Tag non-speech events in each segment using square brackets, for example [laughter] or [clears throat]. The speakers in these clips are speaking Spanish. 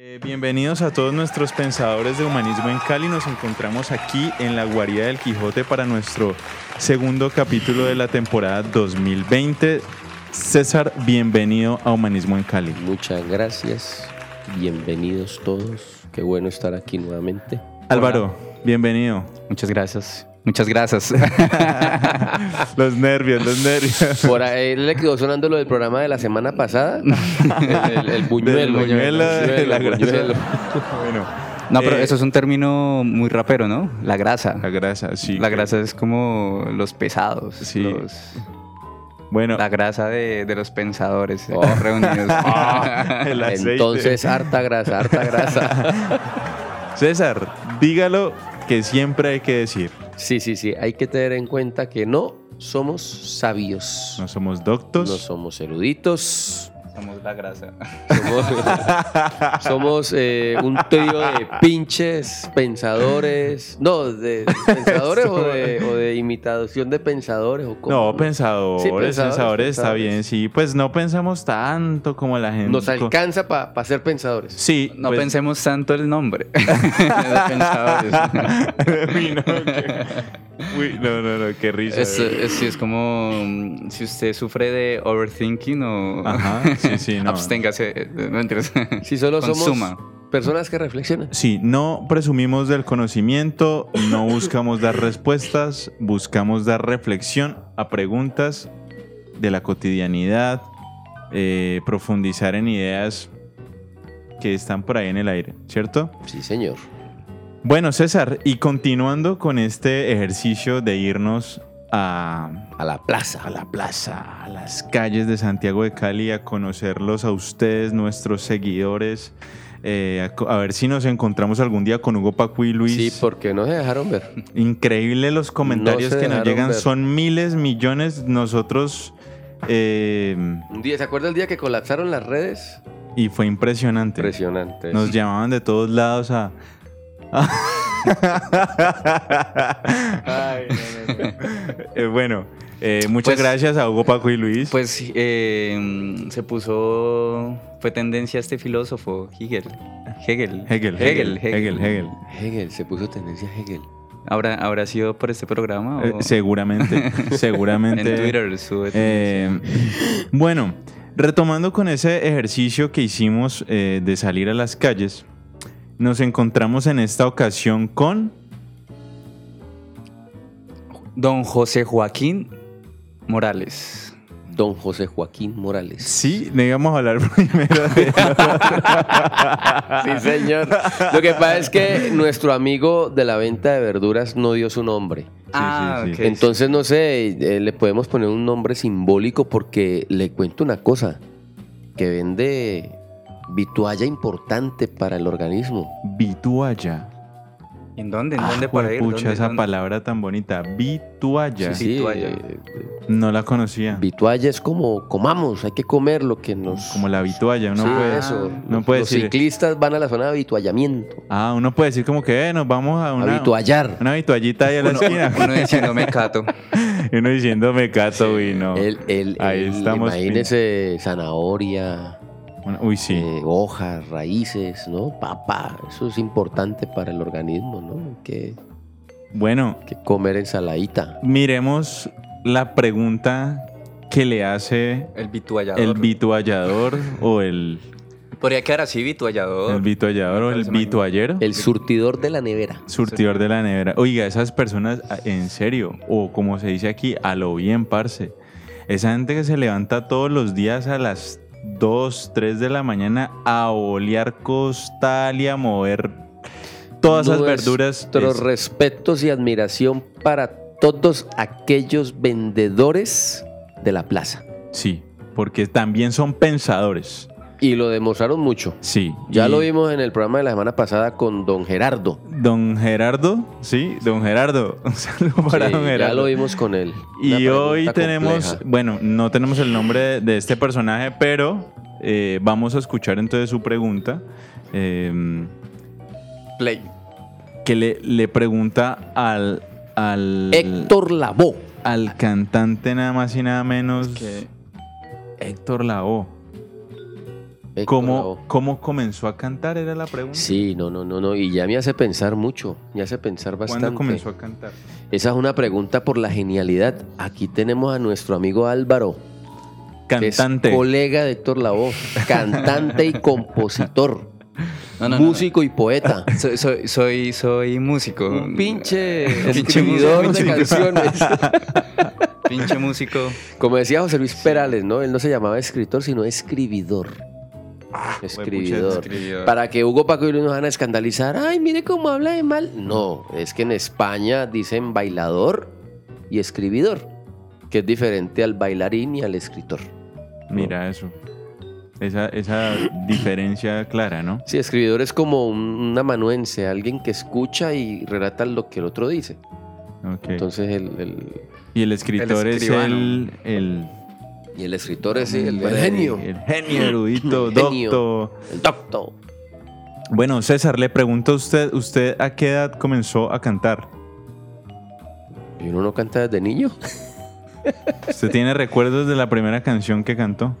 Eh, bienvenidos a todos nuestros pensadores de humanismo en Cali. Nos encontramos aquí en la Guarida del Quijote para nuestro segundo capítulo de la temporada 2020. César, bienvenido a Humanismo en Cali. Muchas gracias. Bienvenidos todos. Qué bueno estar aquí nuevamente. Álvaro, bienvenido. Muchas gracias. Muchas gracias. [laughs] los nervios, los nervios. Por ahí le quedó sonando lo del programa de la semana pasada. [laughs] El, el buñuelo. La el grasa. buñuelo. Bueno, No, pero Eh, eso es un término muy rapero, ¿no? La grasa. la grasa, sí. La grasa es como los pesados. Sí. los- Bueno, la grasa de, de los pensadores eh, Oh. reunidos. [laughs] el aceite. Entonces, harta grasa, harta grasa. César, dígalo que siempre hay que decir. Sí, sí, sí. Hay que tener en cuenta que no somos sabios. No somos doctos. No somos eruditos. Somos la grasa. Somos, somos, eh, un trío de pinches pensadores. No, de pensadores o, de, o de imitación de pensadores. O cómo, No, pensadores, Sí, pensadores, pensadores, está pensadores. bien, sí. Pues no pensamos tanto como la gente. Nos alcanza para ser pensadores. Sí, No pues- pensemos tanto el nombre. [laughs] de pensadores. Uy, no, qué- Uy, no, no, no, qué risa. Es, es, sí, es como mm, si usted sufre de overthinking o Ajá, sí, [laughs] sí, no. absténgase. No mentiras. Si solo Consuma. somos personas que reflexionan. Sí, no presumimos del conocimiento, no buscamos dar respuestas, buscamos dar reflexión a preguntas de la cotidianidad, eh, profundizar en ideas que están por ahí en el aire, ¿cierto? Sí, señor. Bueno, César, y continuando con este ejercicio de irnos a, A la plaza. a la plaza, a las calles de Santiago de Cali, a conocerlos a ustedes, nuestros seguidores, eh, a, a ver si nos encontramos algún día con Hugo Paco y Luis. Sí, porque no se dejaron ver. Increíble los comentarios No que nos llegan, ver. son miles, millones. Nosotros, eh, Un día, ¿se acuerda el día que colapsaron las redes? y fue impresionante. Impresionante. Nos llamaban de todos lados a. Ay, no, no, no. Eh, bueno, eh, muchas Pues- gracias a Hugo Paco y Luis. Pues eh, se puso, fue tendencia este filósofo, Hegel. Hegel. Hegel, Hegel, Hegel, Hegel. Hegel, se puso tendencia Hegel. ¿Habrá, ¿Habrá sido por este programa? Eh, o- seguramente, [laughs] seguramente. En Twitter sube Eh, bueno, retomando con ese ejercicio que hicimos eh, de salir a las calles, nos encontramos en esta ocasión con Don José Joaquín Morales. Don José Joaquín Morales. Sí, no íbamos a hablar [laughs] primero de Sí, señor. Lo que pasa es que nuestro amigo de la venta de verduras no dio su nombre. ah, sí, sí. ok. Entonces, no sé, eh, le podemos poner un nombre simbólico porque le cuento una cosa, que vende vitualla importante para el organismo. Vitualla. ¿En dónde? ¿En Ah, dónde para ir? pucha, ¿Dónde- esa dónde? palabra tan bonita. Vitualla. Sí, sí, Vitualla. eh, No la conocía. vitualla es como comamos, hay que comer lo que nos... Como la vitualla. Uno Sí, puede, eso. no puede Los decir. ciclistas van a la zona de avituallamiento, Ah, uno puede decir como que eh, nos vamos a a una, vituallar. una vituallita ahí a la Uno, esquina. [laughs] uno diciendo me cato. Y [laughs] uno diciendo me cato y no. El, el, Ahí el- estamos. imagínese zanahoria, Uy, sí. eh, hojas, raíces, ¿no? Papa, eso es importante para el organismo, ¿no? Que, Bueno, que comer ensaladita. miremos la pregunta que le hace El vituallador. el vituallador o el, Podría quedar así, vituallador. el vituallador o el vituallero. El surtidor de la nevera. Surtidor de la nevera. Oiga, esas personas, en serio, o como se dice aquí, a lo bien, parce. Esa gente que se levanta todos los días a las 2, 3 de la mañana a olear costal y a mover todas esas verduras. Nuestros es- respetos y admiración para todos aquellos vendedores de la plaza. Sí, porque también son pensadores. Y lo demostraron mucho. Sí. Ya y lo vimos en el programa de la semana pasada con don Gerardo. Don Gerardo, sí, don Gerardo. [laughs] Un saludo para Sí, don ya Gerardo. lo vimos con él. Una Y hoy tenemos, compleja. bueno, no tenemos el nombre de, de este personaje, pero eh, vamos a escuchar entonces su pregunta. eh, Play. que le, le pregunta al, al, Héctor Lavoe. al cantante nada más y nada menos Que Héctor Lavoe. ¿Cómo. ¿Cómo comenzó a cantar? Era la pregunta. Sí, no, no, no, no. Y ya me hace pensar mucho. Me hace pensar bastante. ¿Cuándo comenzó a cantar? Esa es una pregunta por la genialidad. Aquí tenemos a nuestro amigo Álvaro. que es Cantante. colega de Héctor Lavoe. Cantante y compositor. No, no, no, músico y poeta. [laughs] Soy, soy, soy, soy músico. Un pinche escribidor de canciones. Pinche músico. Como decía José Luis Perales, ¿no? Él no se llamaba escritor, sino escribidor. Ah, escribidor. escribidor. Para que Hugo Paco y Luis nos van a escandalizar. Ay, mire cómo habla de mal. No, es que en España dicen bailador y escribidor, que es diferente al bailarín y al escritor. Mira eso. Esa, esa diferencia clara, ¿no? Sí, escribidor es como un, un amanuense, alguien que escucha y relata lo que el otro dice. Ok. Entonces el, el- y el escritor El es el, y el escritor es el, el genio, El genio erudito, El genio. doctor. el doctor. Bueno, César, le pregunto a usted, ¿usted a qué edad comenzó a cantar? ¿Y uno no canta desde niño? ¿Usted tiene recuerdos de la primera canción que cantó?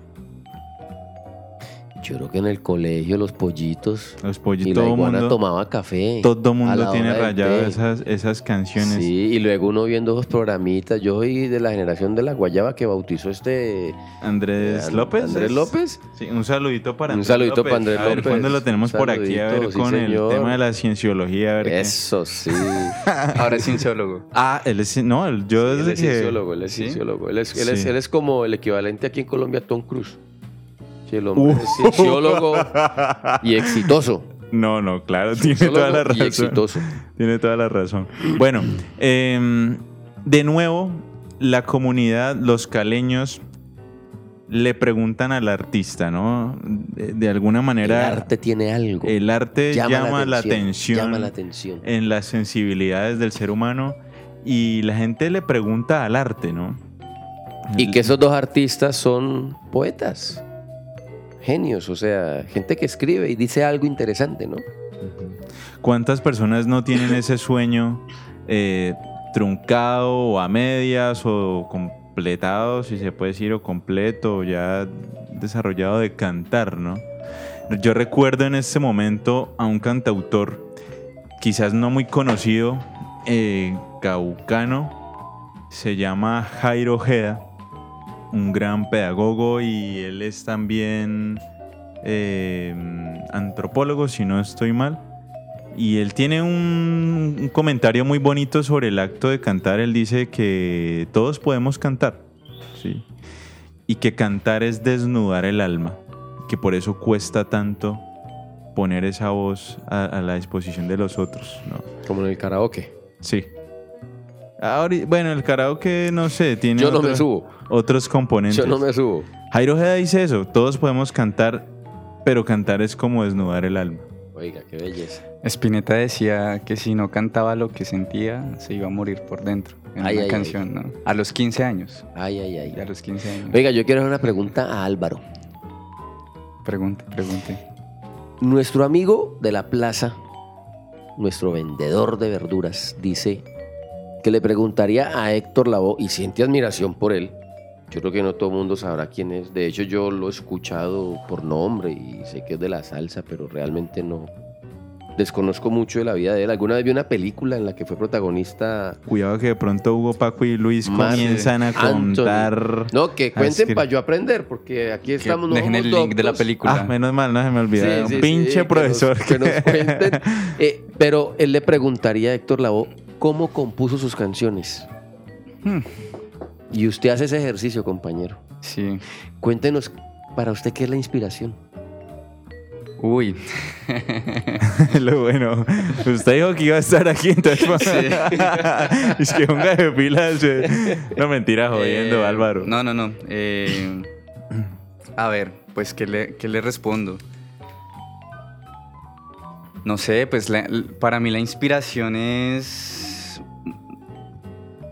Yo creo que en el colegio los pollitos Los y pollitos, la todo iguana mundo, tomaba café. todo mundo la tiene rayado esas, esas canciones. Sí, y luego uno viendo esos programitas. Yo soy de la generación de la guayaba que bautizó este Andrés eh, López. Andrés. López. Sí, un saludito para Un Andrés saludito López. para Andrés a ver, López. ¿cuándo lo tenemos por aquí? A ver, Saludito, sí, con el tema de la cienciología. A ver qué- Eso sí. [laughs] Ahora es cienciólogo. Ah, él es... No, él- yo él desde es que... cienciólogo, él es ¿Sí? cienciólogo. Él es, él, es, él es como el equivalente aquí en Colombia a Tom Cruise. Sí, el hombre es y exitoso. No, no, claro, tiene toda la y razón. exitoso. Tiene toda la razón. Bueno, em, de nuevo, la comunidad, los caleños, le preguntan al artista, ¿no? De, de alguna El manera, arte tiene algo. el arte llama, la atención, Llama la atención. en las sensibilidades del ser humano y la gente le pregunta al arte, ¿no? Y que esos dos artistas son poetas, genios, o sea, gente que escribe y dice algo interesante, ¿no? ¿Cuántas personas no tienen ese sueño eh, truncado o a medias o completado, si se puede decir, o completo, ya desarrollado de cantar, ¿no? Yo recuerdo en este momento a un cantautor, quizás no muy conocido, eh, caucano, se llama Jairo Ojeda, un gran pedagogo y él es también eh, antropólogo, si no estoy mal. Y él tiene un, un comentario muy bonito sobre el acto de cantar. Él dice que todos podemos cantar, ¿sí? Y que cantar es desnudar el alma. Que por eso cuesta tanto poner esa voz a, a la disposición de los otros, ¿no? Como en el karaoke. Sí. Ahora, bueno, el karaoke, no sé, tiene Yo no otro- me subo. otros componentes. Yo no me subo. Jairo Ojeda dice eso, todos podemos cantar, pero cantar es como desnudar el alma. Oiga, qué belleza. Spinetta decía que si no cantaba lo que sentía, se iba a morir por dentro. En Ay, una ay, canción, ¿no? A los 15 años. Ay, ay, ay. A los 15 años. Oiga, yo quiero hacer una pregunta a Álvaro. Pregunte, pregunte. Nuestro amigo de la plaza, nuestro vendedor de verduras, dice que le preguntaría a Héctor Lavoe y siente admiración por él. Yo creo que no todo el mundo sabrá quién es. De hecho, yo lo he escuchado por nombre y sé que es de la salsa, pero realmente no. Desconozco mucho de la vida de él. Alguna vez vi una película en la que fue protagonista. Cuidado que de pronto Hugo, Paco y Luis Mar- comienzan a Anthony. contar. No, que cuenten para yo aprender, porque aquí estamos. no dejen el link de la película. Ah, menos mal, no se me olvidó. Sí, un sí, sí, pinche que nos- profesor. Que nos, cuenten. [laughs] Eh, pero él le preguntaría a Héctor Lavoe cómo compuso sus canciones. Hmm. Y usted hace ese ejercicio, compañero. Sí. Cuéntenos para usted qué es la inspiración. Uy. [laughs] Lo bueno. Usted dijo que iba a estar aquí, entonces. [laughs] [laughs] es que un de pilas. eh. No, mentira, jodiendo, Eh, Álvaro. No, no, no. Eh, a ver, pues, ¿qué le, qué le respondo? No sé, pues la- para mí la inspiración es...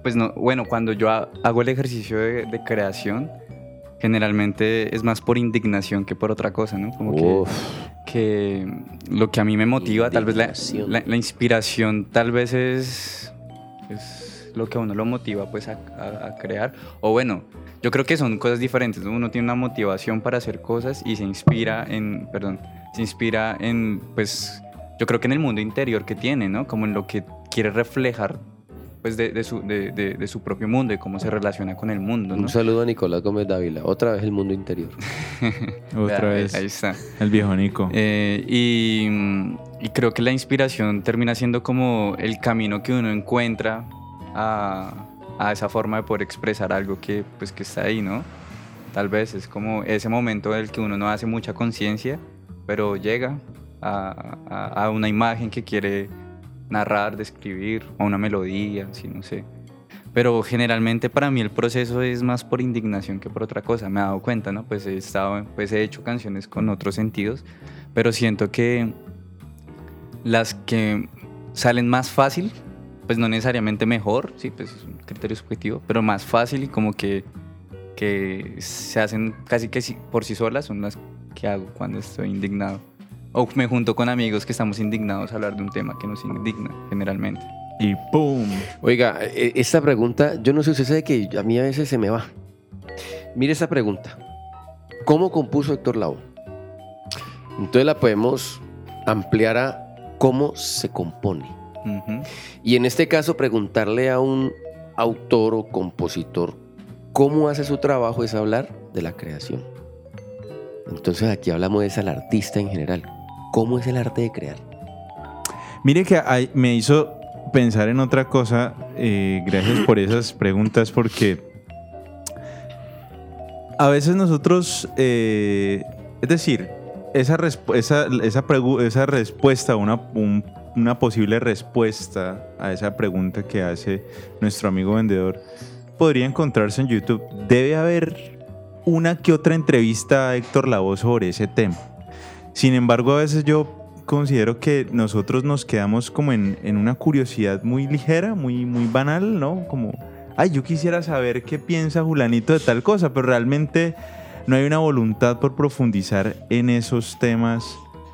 Pues no, bueno, cuando yo ha- hago el ejercicio de, de creación, generalmente es más por indignación que por otra cosa, ¿no? Como que, Uf, que lo que a mí me motiva, tal vez la, la- la inspiración tal vez es, es lo que a uno lo motiva pues a, a- a crear. O bueno, yo creo que son cosas diferentes. ¿no? Uno tiene una motivación para hacer cosas y se inspira en, perdón, se inspira en, pues, yo creo que en el mundo interior que tiene, ¿no? Como en lo que quiere reflejar pues de, de su, de, de- de su propio mundo y cómo se relaciona con el mundo, ¿no? Un saludo a Nicolás Gómez Dávila. Otra vez el mundo interior. [laughs] Otra vez. Ahí está. El viejo Nico. Eh, y, y creo que la inspiración termina siendo como el camino que uno encuentra a, a esa forma de poder expresar algo que, pues, que está ahí, ¿no? Tal vez es como ese momento del que uno no hace mucha conciencia, pero llega a, a- a una imagen que quiere narrar, describir, a una melodía, sí, no sé. Pero generalmente para mí el proceso es más por indignación que por otra cosa. Me he dado cuenta, ¿no? Pues he, estado, pues he hecho canciones con otros sentidos, pero siento que las que salen más fácil, pues no necesariamente mejor, sí, pues es un criterio subjetivo, pero más fácil y como que, que se hacen casi que por sí solas son las que hago cuando estoy indignado. O me junto con amigos que estamos indignados a hablar de un tema que nos indigna generalmente. Y ¡pum! Oiga, e- esta pregunta, yo no sé, usted sabe que a mí a veces se me va. Mire esta pregunta. ¿Cómo compuso Héctor Lavoe? Entonces la podemos ampliar a cómo se compone. Y en este caso preguntarle a un autor o compositor cómo hace su trabajo es hablar de la creación. Entonces aquí hablamos de ese al artista en general. ¿Cómo es el arte de crear? Mire que me hizo pensar en otra cosa. eh, gracias por esas preguntas, porque a veces nosotros, eh, es decir, esa, esa, esa, respuesta, una, un- una posible respuesta a esa pregunta que hace nuestro amigo vendedor, podría encontrarse en YouTube. Debe haber una que otra entrevista a Héctor Lavoe sobre ese tema. Sin embargo, a veces yo considero que nosotros nos quedamos como en, en una curiosidad muy ligera, muy, muy banal, ¿no? Como, ay, yo quisiera saber qué piensa Julanito de tal cosa, pero realmente no hay una voluntad por profundizar en esos temas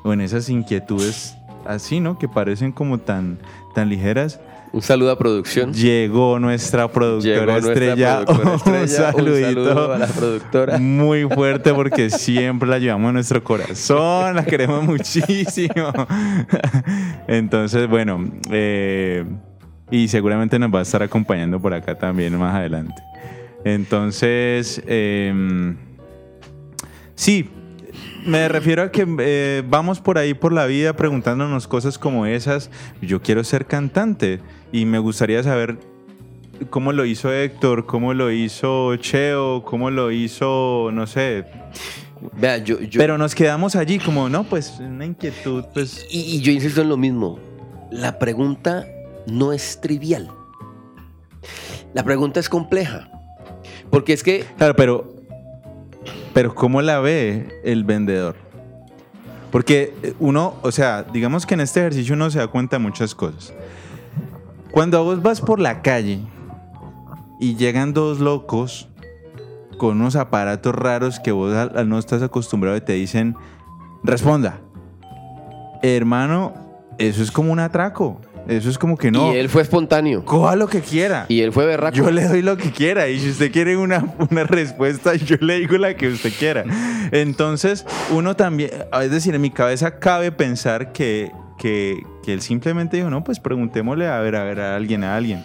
o en esas inquietudes así, ¿no? Que parecen como tan, tan ligeras. Un saludo a producción. Llegó nuestra productora Llegó nuestra estrella. productora [laughs] estrella. Un saludito. Un saludo a la productora. Muy fuerte porque siempre la llevamos en nuestro corazón, la queremos [laughs] muchísimo. Entonces, bueno, eh, y seguramente nos va a estar acompañando por acá también más adelante. Entonces, em, sí, me refiero a que eh, vamos por ahí por la vida preguntándonos cosas como esas. Yo quiero ser cantante y me gustaría saber cómo lo hizo Héctor, cómo lo hizo Cheo, cómo lo hizo, no sé. Vea, yo, yo- Pero nos quedamos allí como, no, pues una inquietud, pues... y, y yo insisto en lo mismo. La pregunta no es trivial. La pregunta es compleja. Porque es que Claro, pero... Pero ¿cómo la ve el vendedor? Porque uno, o sea, digamos que en este ejercicio uno se da cuenta de muchas cosas. Cuando vos vas por la calle y llegan dos locos con unos aparatos raros que vos no estás acostumbrado y te dicen, responda. Hermano, eso es como un atraco. Eso es como que no. y él fue espontáneo. Coja lo que quiera. Y él fue berraco. Yo le doy lo que quiera y si usted quiere una, una respuesta, [laughs] yo le digo la que usted quiera. Entonces, uno también, es decir, en mi cabeza cabe pensar que, que, que él simplemente dijo, no, pues preguntémosle a ver, a ver, a alguien, a alguien.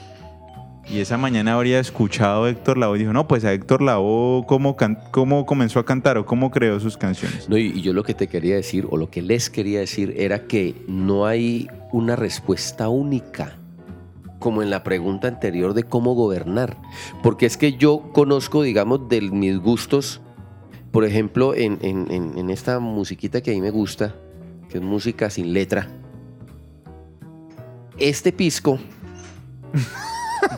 Y esa mañana habría escuchado a Héctor Lavoe y dijo, no, pues a Héctor Lavoe, ¿cómo, cómo comenzó a cantar o cómo creó sus canciones? No, y, y yo lo que te quería decir, o lo que les quería decir, era que no hay una respuesta única, como en la pregunta anterior de cómo gobernar. Porque es que yo conozco, digamos, de mis gustos, por ejemplo, en, en- en- en esta musiquita que a mí me gusta, que es música sin letra. Este pisco, [laughs]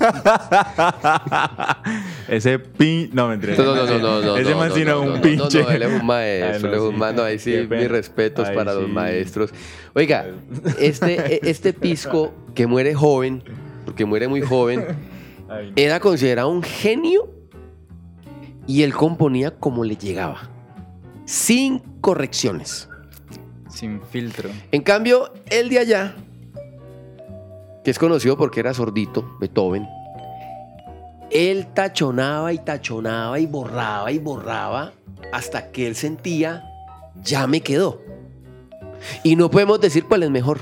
[laughs] Ese pin... No, me no, no, no, no, no, Ese no, man no, sino no, un no, pinche... no, él es un maestro, [laughs] no, él es un sí. ma- no, ahí sí, mis respetos Ahí para los sí. maestros. Oiga, [laughs] este, e- este pisco que muere joven, porque muere muy joven, Ay, era considerado un genio y él componía como le llegaba, sin correcciones. Sin filtro. En cambio, el de allá, que es conocido porque era sordito, Beethoven, él tachonaba y tachonaba y borraba y borraba hasta que él sentía, ya me quedó. Y no podemos decir cuál es mejor,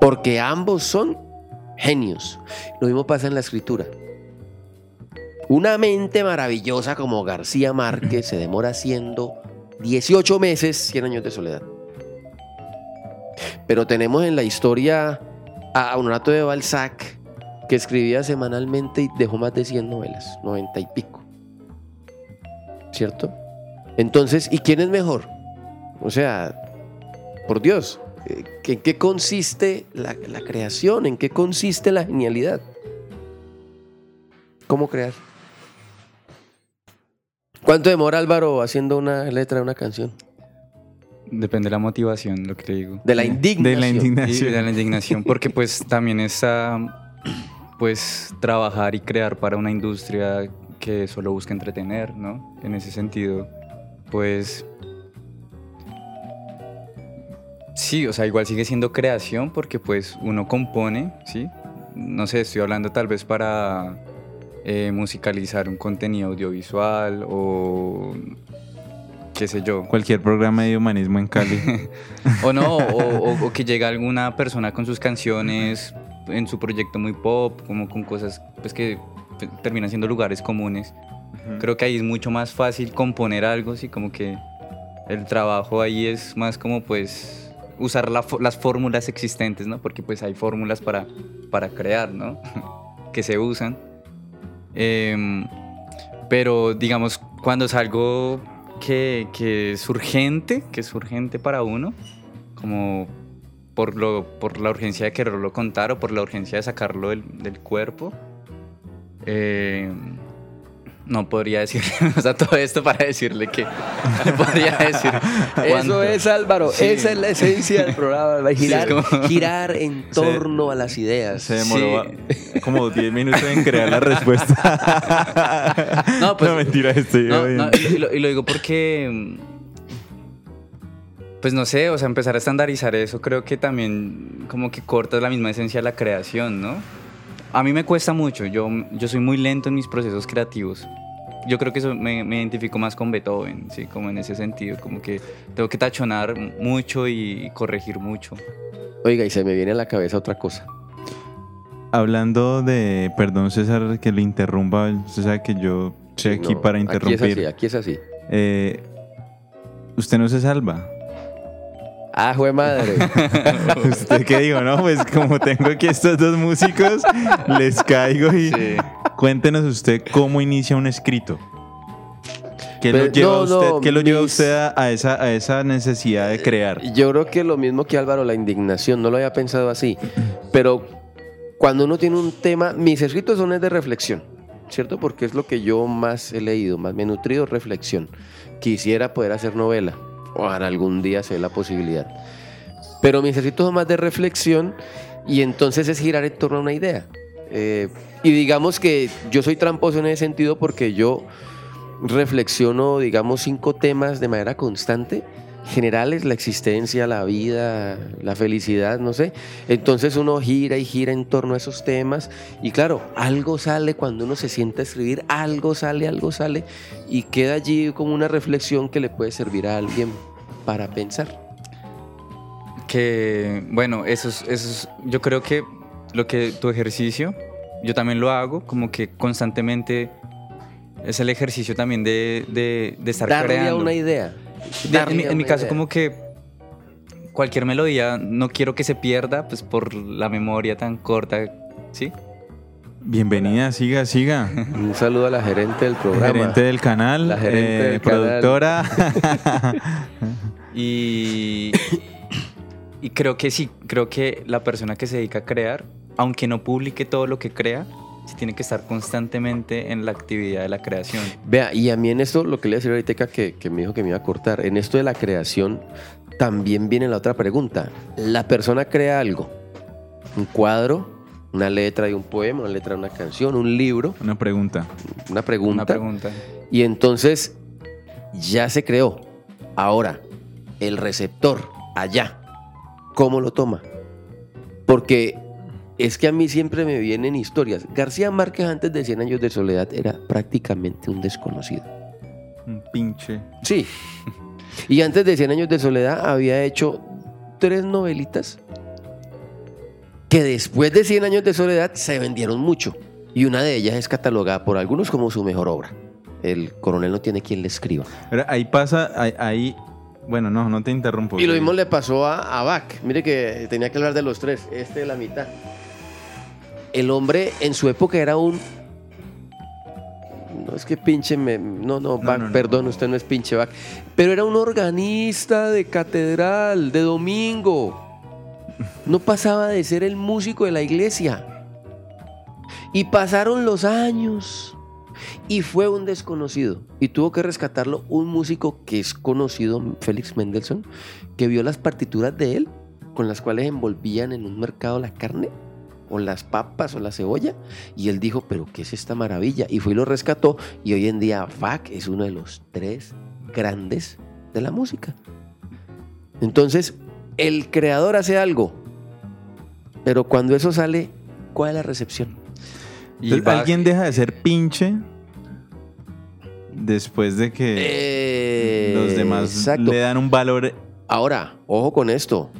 porque ambos son genios. Lo mismo pasa en la escritura. Una mente maravillosa como García Márquez se demora haciendo 18 meses, 100 años de soledad. Pero tenemos en la historia a Honorato de Balzac, que escribía semanalmente y dejó más de 100 novelas, 90 y pico. ¿Cierto? Entonces, ¿y quién es mejor? O sea, por Dios, eh, ¿en qué consiste la, la creación? ¿En qué consiste la genialidad? ¿Cómo crear? ¿Cuánto demora Álvaro haciendo una letra de una canción? Depende de la motivación, lo que te digo. De la indignación. De la Sí, indignación. de la indignación, porque [laughs] pues también es ah, pues trabajar y crear para una industria que solo busca entretener, ¿no? En ese sentido, pues sí, o sea, igual sigue siendo creación porque pues uno compone, ¿sí? No sé, estoy hablando tal vez para eh, musicalizar un contenido audiovisual o qué sé yo. Cualquier programa de humanismo en Cali. [laughs] O no, o, o- o que llega alguna persona con sus canciones en su proyecto muy pop, como con cosas pues que terminan siendo lugares comunes. Creo que ahí es mucho más fácil componer algo, sí, como que el trabajo ahí es más como pues usar la las fórmulas existentes, ¿no? Porque pues hay fórmulas para, para crear, ¿no? [laughs] que se usan. Em, pero digamos, cuando es algo que, es urgente, que es urgente para uno, como por, lo, por la urgencia de quererlo contar o por la urgencia de sacarlo del, del cuerpo, eh, no podría decirle, [laughs] o sea, todo esto para decirle que no podría decir. Eso es Álvaro, Sí. esa es la esencia del programa, girar, como- girar en torno a las ideas. Se demoró Sí. como 10 minutos en crear la respuesta. No, pues- mentira, estoy No, bien. no, y, lo, y lo digo porque, mm, pues no sé, o sea, empezar a estandarizar eso creo que también como que corta la misma esencia de la creación, ¿no? A mí me cuesta mucho, yo, yo soy muy lento en mis procesos creativos. Yo creo que eso me, me identifico más con Beethoven, sí, como en ese sentido, como que tengo que tachonar mucho y corregir mucho. Oiga, y se me viene a la cabeza otra cosa. Hablando de, perdón César que lo interrumpa, usted sabe que yo estoy aquí No, para Aquí interrumpir. es así, aquí es así. Eh, usted no se salva. Ah, jue madre. [laughs] ¿Usted qué digo? No, pues como tengo aquí estos dos músicos, les caigo y Sí. Cuéntenos usted cómo inicia un escrito. ¿Qué Pero lo lleva, no, usted, no, qué lo lleva mis- usted a, a esa, a esa necesidad de crear? Yo creo que lo mismo que Álvaro, la indignación, no lo había pensado así. Pero cuando uno tiene un tema, mis escritos son de reflexión, ¿cierto? Porque es lo que yo más he leído, más me he nutrido, reflexión. Quisiera poder hacer novela, ojalá algún día se dé la posibilidad. Pero mis escritos son más de reflexión y entonces es girar en torno a una idea. Eh, y digamos que yo soy tramposo en ese sentido porque yo reflexiono, digamos, cinco temas de manera constante, generales, la existencia, la vida, la felicidad, no sé. Entonces uno gira y gira en torno a esos temas y claro, algo sale cuando uno se sienta a escribir, algo sale, algo sale y queda allí como una reflexión que le puede servir a alguien para pensar. Que, bueno, eso es, eso es- yo creo que lo que tu ejercicio, yo también lo hago, como que constantemente es el ejercicio también de, de, de estar Darle a creando. una idea. De- en mi, en caso, idea. como que cualquier melodía no quiero que se pierda, pues por la memoria tan corta, ¿sí? Bienvenida, siga, siga. [laughs] Un saludo a la gerente del programa. Gerente del canal, La gerente eh, del canal. productora. [laughs] Y, y creo que sí, creo que la persona que se dedica a crear, aunque no publique todo lo que crea, sí tiene que estar constantemente en la actividad de la creación. Vea, y a mí en esto, lo que le iba a decir ahorita que, que me dijo que me iba a cortar, en esto de la creación también viene la otra pregunta. La persona crea algo, un cuadro, una letra de un poema, una letra de una canción, un libro, Una pregunta. una pregunta, Una pregunta. y entonces ya se creó. Ahora, el receptor, allá, ¿cómo lo toma? Porque es que a mí siempre me vienen historias. García Márquez antes de 100 años de soledad era prácticamente un desconocido. Un pinche. Sí. Y antes de 100 años de soledad había hecho tres novelitas que después de 100 años de soledad se vendieron mucho. Y una de ellas es catalogada por algunos como su mejor obra. El coronel no tiene quien le escriba. Pero ahí pasa, ahí, ahí- bueno, no, no te interrumpo. Y lo mismo le pasó a, a Bach. Mire que tenía que hablar de los tres. Este de la mitad. El hombre en su época era un. No es que pinche me. No, no, Bach, no, no. perdón, usted no es pinche Bach. Pero era un organista de catedral, de domingo. No pasaba de ser el músico de la iglesia. Y pasaron los años. Y fue un desconocido. Y tuvo que rescatarlo un músico que es conocido, Félix Mendelssohn, que vio las partituras de él, con las cuales envolvían en un mercado la carne, o las papas, o la cebolla. Y él dijo, pero ¿qué es esta maravilla? Y fue y lo rescató. Y hoy en día Bach es uno de los tres grandes de la música. Entonces, el creador hace algo. Pero cuando eso sale, ¿cuál es la recepción? Y Entonces, Bach- ¿Alguien deja de ser pinche después de que Eh, los demás exacto. le dan un valor? Ahora, ojo con esto,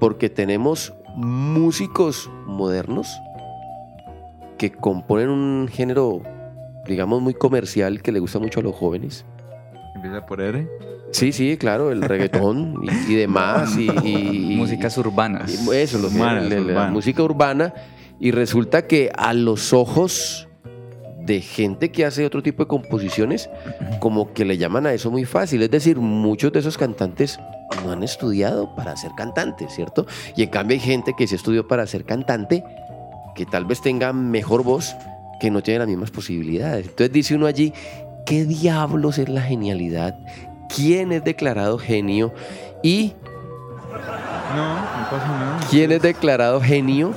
porque tenemos músicos modernos que componen un género, digamos, muy comercial que le gusta mucho a los jóvenes. Empieza por R. Sí, sí, claro, el reggaetón y, y demás. Y, [laughs] y- y- músicas urbanas. y eso, lo que- Urbanas, la- música urbana. Y resulta que a los ojos de gente que hace otro tipo de composiciones, como que le llaman a eso muy fácil. Es decir, muchos de esos cantantes no han estudiado para ser cantantes, ¿cierto? Y en cambio hay gente que se estudió para ser cantante, que tal vez tenga mejor voz, que no tiene las mismas posibilidades. Entonces dice uno allí, ¿qué diablos es la genialidad? ¿Quién es declarado genio? Y No, no pasa nada. ¿Quién es declarado genio?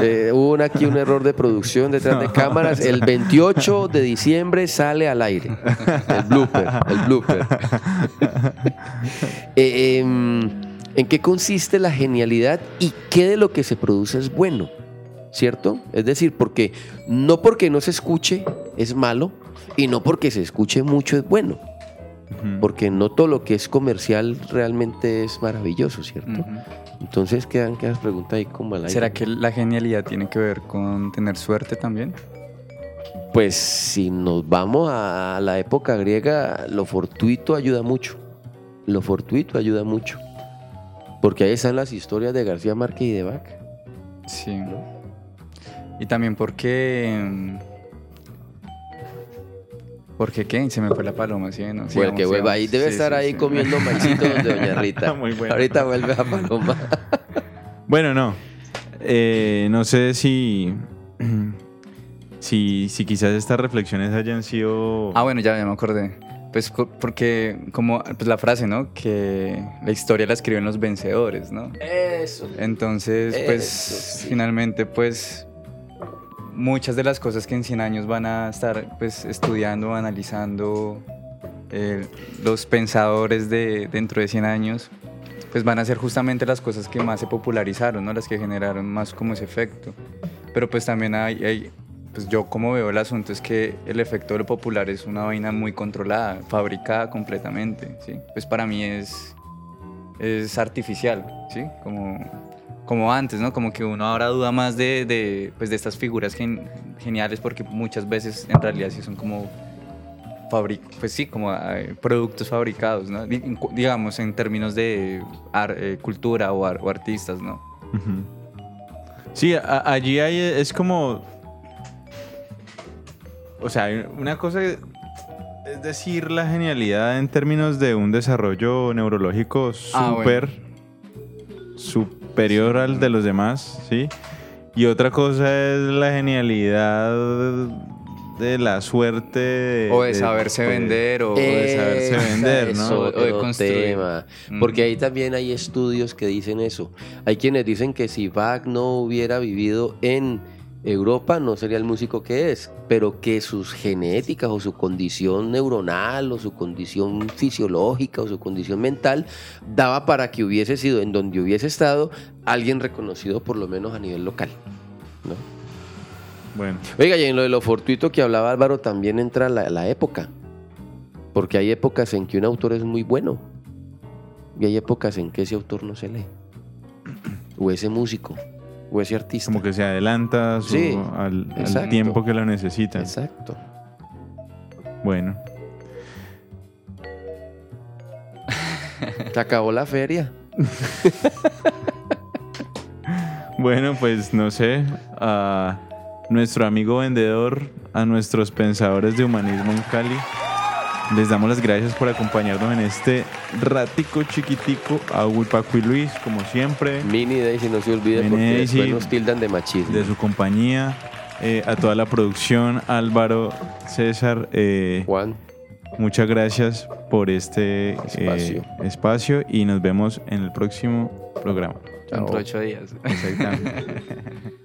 Eh, hubo aquí un error de producción detrás de cámaras. El 28 de diciembre sale al aire. El blooper, el blooper. Eh, em, ¿En qué consiste la genialidad y qué de lo que se produce es bueno? ¿Cierto? Es decir, porque no porque no se escuche es malo y no porque se escuche mucho es bueno. Porque no todo lo que es comercial realmente es maravilloso, ¿cierto? Entonces quedan, quedan preguntas ahí como al aire. ¿Será que la genialidad tiene que ver con tener suerte también? Pues si nos vamos a la época griega, lo fortuito ayuda mucho. Lo fortuito ayuda mucho. Porque ahí están las historias de García Márquez y de Bach. Sí. Y también porque... mm, ¿Por qué qué? Se me fue la paloma, ¿sí? No, Bueno, sigamos, que vuelva ahí. Debe Sí, estar sí, ahí sí. comiendo maicito de Doña [laughs] Rita. Muy bueno. Ahorita vuelve a Paloma. [laughs] Bueno, no. Eh, no sé si, [clears throat] si. Si quizás estas reflexiones hayan sido. Ah, bueno, ya, ya me acordé. Pues co- porque, como pues la frase, ¿no? Que la historia la escriben los vencedores, ¿no? Eso. Entonces, pues Eso sí. finalmente, pues muchas de las cosas que en 100 años van a estar pues estudiando, analizando eh, los pensadores de dentro de 100 años, pues van a ser justamente las cosas que más se popularizaron, ¿no? Las que generaron más como ese efecto. Pero pues también hay, hay- pues yo como veo el asunto es que el efecto de lo popular es una vaina muy controlada, fabricada completamente, ¿sí? Pues para mí es es artificial, ¿sí? Como, como antes, ¿no? Como que uno ahora duda más de, de, pues de estas figuras gen- geniales porque muchas veces en realidad sí son como fabric pues sí, como eh, productos fabricados, ¿no? Digamos, en términos de ar- eh, cultura o, ar- o artistas, ¿no? Sí, a- allí hay, es como. O sea, una cosa es decir la genialidad en términos de un desarrollo neurológico Ah, bueno. súper superior al de los demás, ¿sí? Y otra cosa es la genialidad de la suerte de- O de saberse de- vender o de saberse vender, ¿no? O de construir. tema. Mm. Porque ahí también hay estudios que dicen eso. Hay quienes dicen que si Bach no hubiera vivido en Europa no sería el músico que es, pero que sus genéticas o su condición neuronal o su condición fisiológica o su condición mental daba para que hubiese sido en donde hubiese estado alguien reconocido por lo menos a nivel local. ¿no? Bueno, Oiga, y en lo de lo fortuito que hablaba Álvaro también entra la, la época. Porque hay épocas en que un autor es muy bueno. Y hay épocas en que ese autor no se lee. O ese músico. O ese artista. como que se adelanta su- Sí, al, tiempo que lo necesita. Exacto. Bueno, Se acabó la feria. bueno, pues no sé, a nuestro amigo vendedor, a nuestros pensadores de humanismo en Cali, les damos las gracias por acompañarnos en este ratico chiquitico a Paco y Luis, como siempre. Mini Daisy, no se olvide Mini porque Daisy. después nos tildan de machismo. de su compañía, eh, a toda la producción, Álvaro, César, eh, Juan, muchas gracias por este eh, Espacio. y nos vemos en el próximo programa. Dentro Chao. de ocho días. Exactamente. [laughs]